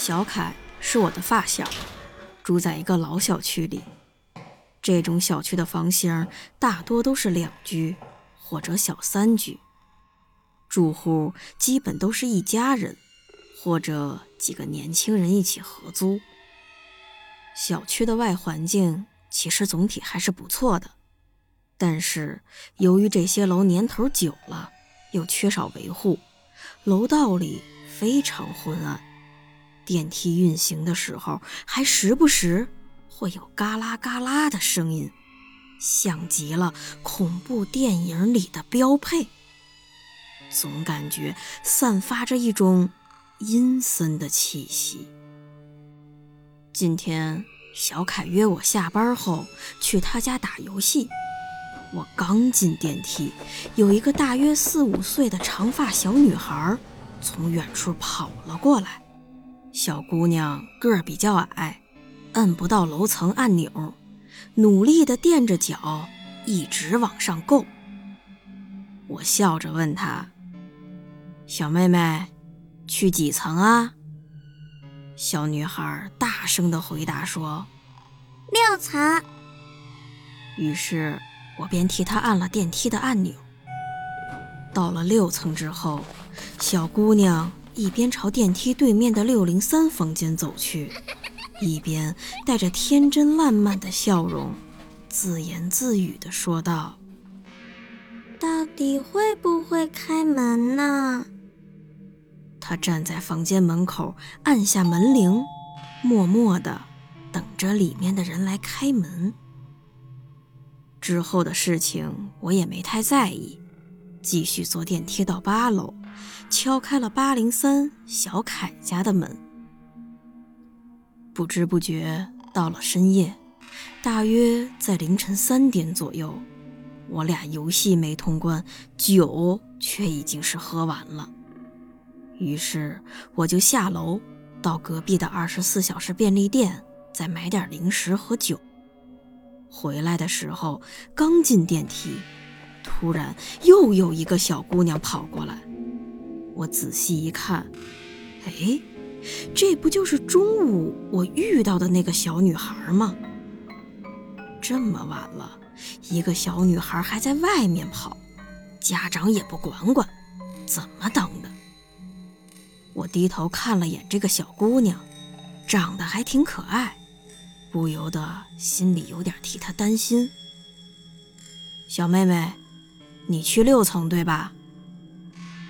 小凯是我的发小，住在一个老小区里。这种小区的房型大多都是两居或者小三居，住户基本都是一家人或者几个年轻人一起合租。小区的外环境其实总体还是不错的，但是由于这些楼年头久了，又缺少维护，楼道里非常昏暗。电梯运行的时候，还时不时会有嘎啦嘎啦的声音，像极了恐怖电影里的标配。总感觉散发着一种阴森的气息。今天小凯约我下班后去他家打游戏，我刚进电梯，有一个大约四五岁的长发小女孩从远处跑了过来。小姑娘个儿比较矮，摁不到楼层按钮，努力地垫着脚，一直往上够。我笑着问她：“小妹妹，去几层啊？”小女孩大声地回答说：“六层。”于是，我便替她按了电梯的按钮。到了六层之后，小姑娘。一边朝电梯对面的六零三房间走去，一边带着天真烂漫的笑容，自言自语地说道：“到底会不会开门呢？”他站在房间门口，按下门铃，默默地等着里面的人来开门。之后的事情我也没太在意，继续坐电梯到八楼。敲开了八零三小凯家的门，不知不觉到了深夜，大约在凌晨三点左右，我俩游戏没通关，酒却已经是喝完了。于是我就下楼到隔壁的二十四小时便利店，再买点零食和酒。回来的时候，刚进电梯，突然又有一个小姑娘跑过来。我仔细一看，哎，这不就是中午我遇到的那个小女孩吗？这么晚了，一个小女孩还在外面跑，家长也不管管，怎么等的？我低头看了眼这个小姑娘，长得还挺可爱，不由得心里有点替她担心。小妹妹，你去六层对吧？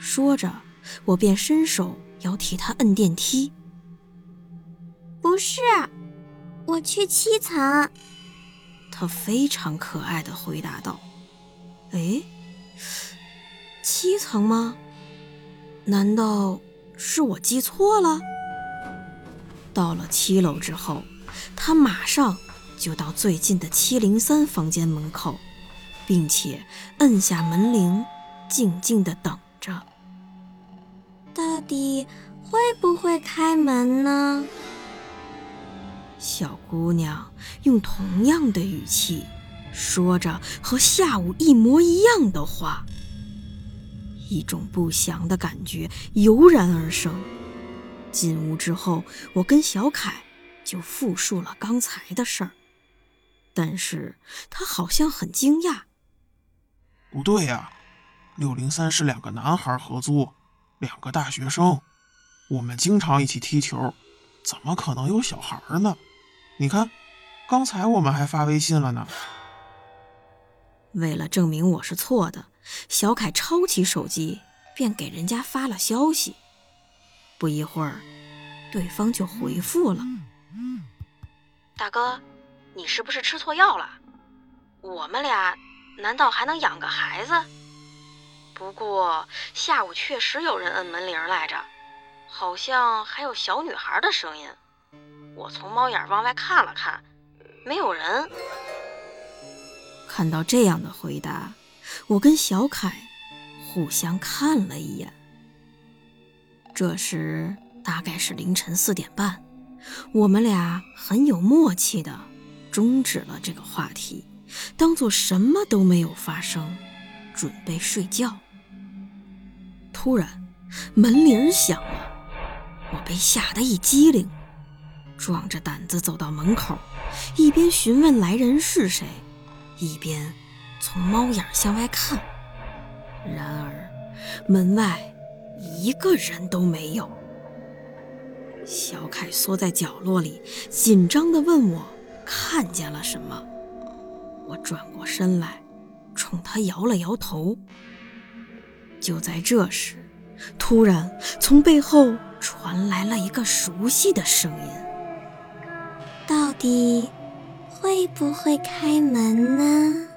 说着。我便伸手要替他摁电梯。不是，我去七层。他非常可爱的回答道：“哎，七层吗？难道是我记错了？”到了七楼之后，他马上就到最近的七零三房间门口，并且摁下门铃，静静的等着。到底会不会开门呢？小姑娘用同样的语气说着和下午一模一样的话，一种不祥的感觉油然而生。进屋之后，我跟小凯就复述了刚才的事儿，但是他好像很惊讶。不对呀，六零三是两个男孩合租。两个大学生，我们经常一起踢球，怎么可能有小孩呢？你看，刚才我们还发微信了呢。为了证明我是错的，小凯抄起手机便给人家发了消息。不一会儿，对方就回复了：“大哥，你是不是吃错药了？我们俩难道还能养个孩子？”不过下午确实有人摁门铃来着，好像还有小女孩的声音。我从猫眼往外看了看，没有人。看到这样的回答，我跟小凯互相看了一眼。这时大概是凌晨四点半，我们俩很有默契的终止了这个话题，当做什么都没有发生，准备睡觉。突然，门铃响了。我被吓得一激灵，壮着胆子走到门口，一边询问来人是谁，一边从猫眼向外看。然而，门外一个人都没有。小凯缩在角落里，紧张地问我看见了什么。我转过身来，冲他摇了摇头。就在这时，突然从背后。传来了一个熟悉的声音，到底会不会开门呢？